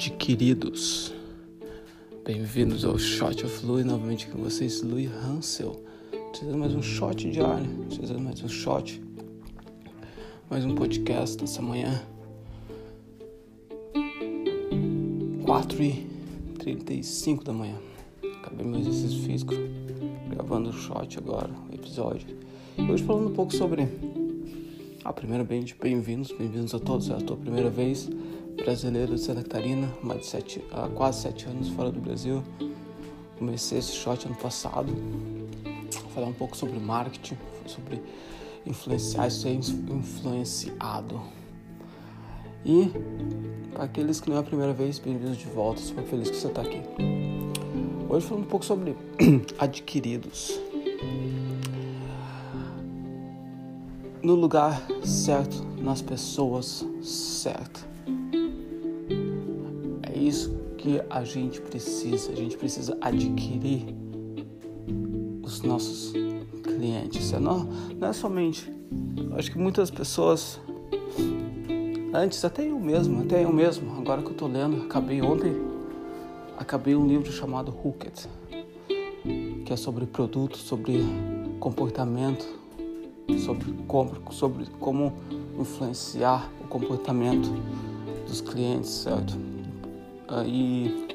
adquiridos. Bem-vindos ao Shot of Louis, novamente com vocês, Louis Hansel. Trazendo mais um shot diário, trazendo mais um shot, mais um podcast nessa manhã. 4 e 35 da manhã. Acabei meu exercício físico, gravando o shot agora, o episódio. Hoje falando um pouco sobre a primeira bem-vindos, bem-vindos a todos, é a tua primeira vez brasileiro de Santa Catarina, mais de sete, há quase sete anos fora do Brasil. Comecei esse shot ano passado, falar um pouco sobre marketing, sobre influenciar e ser influenciado. E para aqueles que não é a primeira vez, bem-vindos de volta, super feliz que você está aqui. Hoje falando um pouco sobre adquiridos. No lugar certo, nas pessoas certas isso que a gente precisa. A gente precisa adquirir os nossos clientes. Não, não é somente. Acho que muitas pessoas, antes, até eu mesmo, até eu mesmo, agora que eu estou lendo, acabei ontem, acabei um livro chamado Hooked, que é sobre produtos, sobre comportamento, sobre como, sobre como influenciar o comportamento dos clientes, certo? E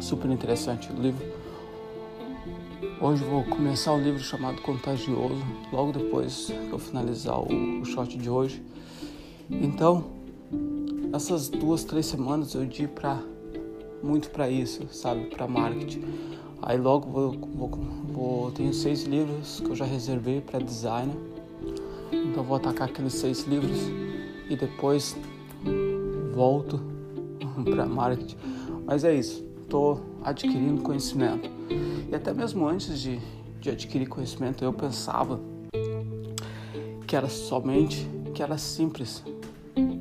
super interessante o livro. Hoje vou começar o livro chamado Contagioso, logo depois que eu finalizar o, o shot de hoje. Então, essas duas, três semanas eu di para muito para isso, sabe, para marketing. Aí logo vou, vou, vou, tenho seis livros que eu já reservei para designer. Então vou atacar aqueles seis livros e depois volto para marketing. Mas é isso, estou adquirindo conhecimento. E até mesmo antes de, de adquirir conhecimento, eu pensava que era somente, que era simples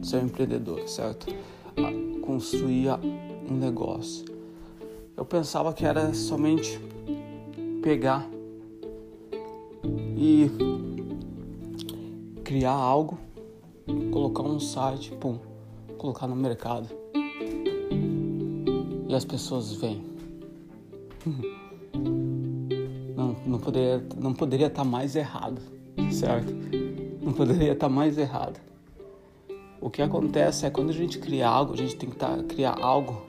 ser um empreendedor, certo? Construir um negócio. Eu pensava que era somente pegar e criar algo, colocar um site, pum, colocar no mercado e as pessoas vêm. Não, não, poderia, não poderia estar mais errado, certo? Não poderia estar mais errado. O que acontece é quando a gente cria algo, a gente tem que tá, criar algo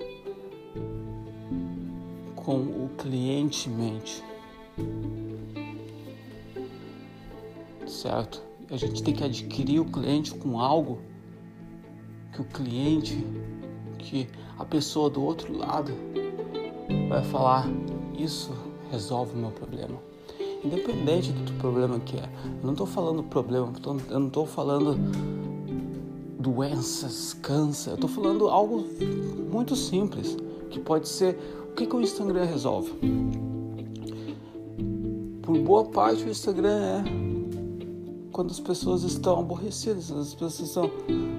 com o cliente em mente. Certo? A gente tem que adquirir o cliente com algo que o cliente que a pessoa do outro lado vai falar: Isso resolve o meu problema. Independente do problema que é. Eu não estou falando problema, eu não estou falando doenças, câncer. Eu estou falando algo muito simples, que pode ser o que, que o Instagram resolve. Por boa parte, o Instagram é quando as pessoas estão aborrecidas, as pessoas estão,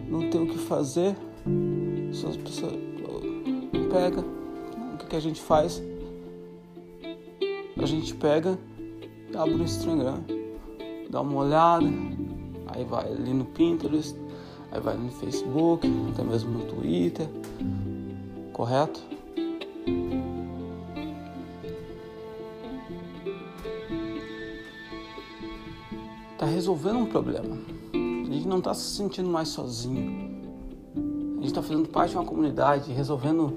não têm o que fazer, as pessoas pega, o que, que a gente faz? A gente pega abre o Instagram, dá uma olhada, aí vai ali no Pinterest, aí vai no Facebook, até mesmo no Twitter, correto? Tá resolvendo um problema. A gente não está se sentindo mais sozinho. A gente está fazendo parte de uma comunidade, resolvendo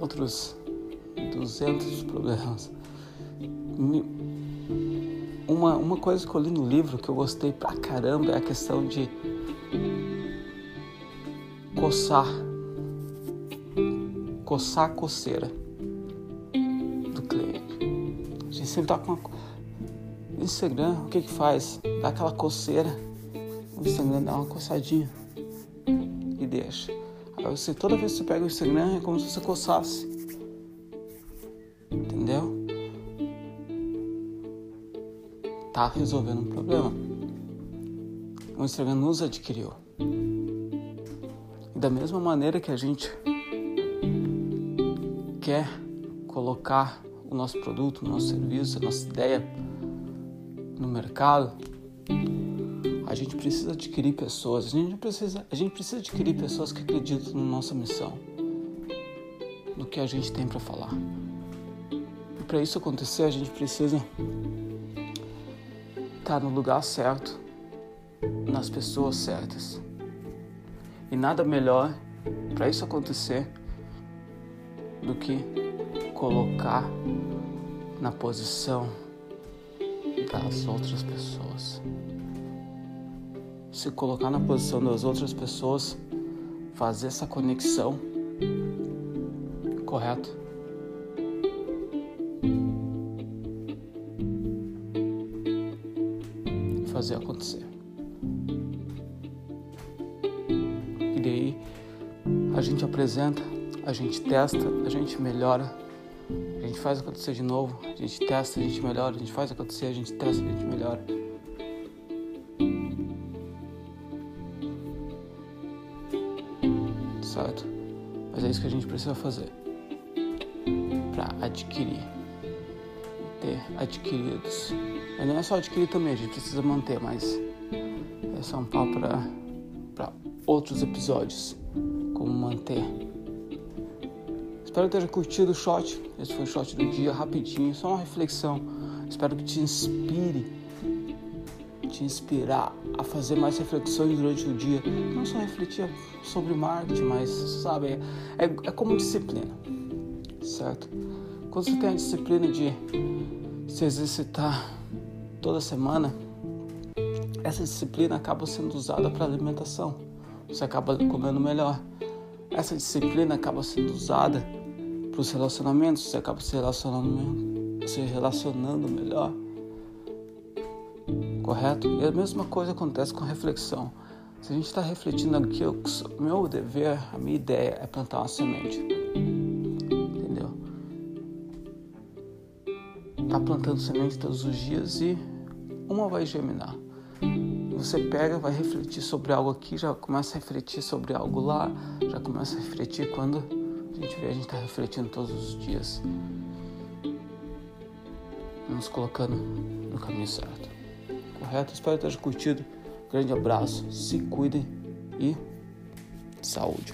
outros 200 problemas. Uma, uma coisa que eu li no livro que eu gostei pra caramba é a questão de coçar. Coçar a coceira do cliente. A gente sempre tá com uma... Instagram, o que que faz? Dá aquela coceira. O Instagram dá uma coçadinha deixa. Você, toda vez que você pega o Instagram é como se você coçasse. Entendeu? Tá resolvendo um problema. O Instagram nos adquiriu. E da mesma maneira que a gente quer colocar o nosso produto, o nosso serviço, a nossa ideia no mercado, gente precisa adquirir pessoas, a gente precisa, a gente precisa adquirir pessoas que acreditam na nossa missão, do que a gente tem para falar. E para isso acontecer, a gente precisa estar tá no lugar certo, nas pessoas certas. E nada melhor para isso acontecer do que colocar na posição das outras pessoas. Se colocar na posição das outras pessoas, fazer essa conexão, correto? Fazer acontecer. E daí a gente apresenta, a gente testa, a gente melhora a gente faz acontecer de novo, a gente testa, a gente melhora, a gente faz acontecer, a gente testa, a gente melhora. Mas é isso que a gente precisa fazer para adquirir, ter adquiridos. Mas não é só adquirir também, a gente precisa manter, mas é um papo para outros episódios, como manter Espero que tenha curtido o shot. Esse foi o shot do dia, rapidinho, só uma reflexão. Espero que te inspire, te inspirar a fazer mais reflexões durante o dia. Não só refletir sobre marketing, mas, sabe, é, é como disciplina, certo? Quando você tem a disciplina de se exercitar toda semana, essa disciplina acaba sendo usada para alimentação. Você acaba comendo melhor. Essa disciplina acaba sendo usada para os relacionamentos, você acaba se relacionando, se relacionando melhor. Correto? E a mesma coisa acontece com reflexão. Se a gente está refletindo aqui, o meu dever, a minha ideia é plantar uma semente. Entendeu? Tá plantando semente todos os dias e uma vai germinar. Você pega, vai refletir sobre algo aqui, já começa a refletir sobre algo lá, já começa a refletir quando a gente vê, a gente está refletindo todos os dias, nos colocando no caminho certo. Correto? Espero que tenha curtido. Grande abraço, se cuidem e saúde.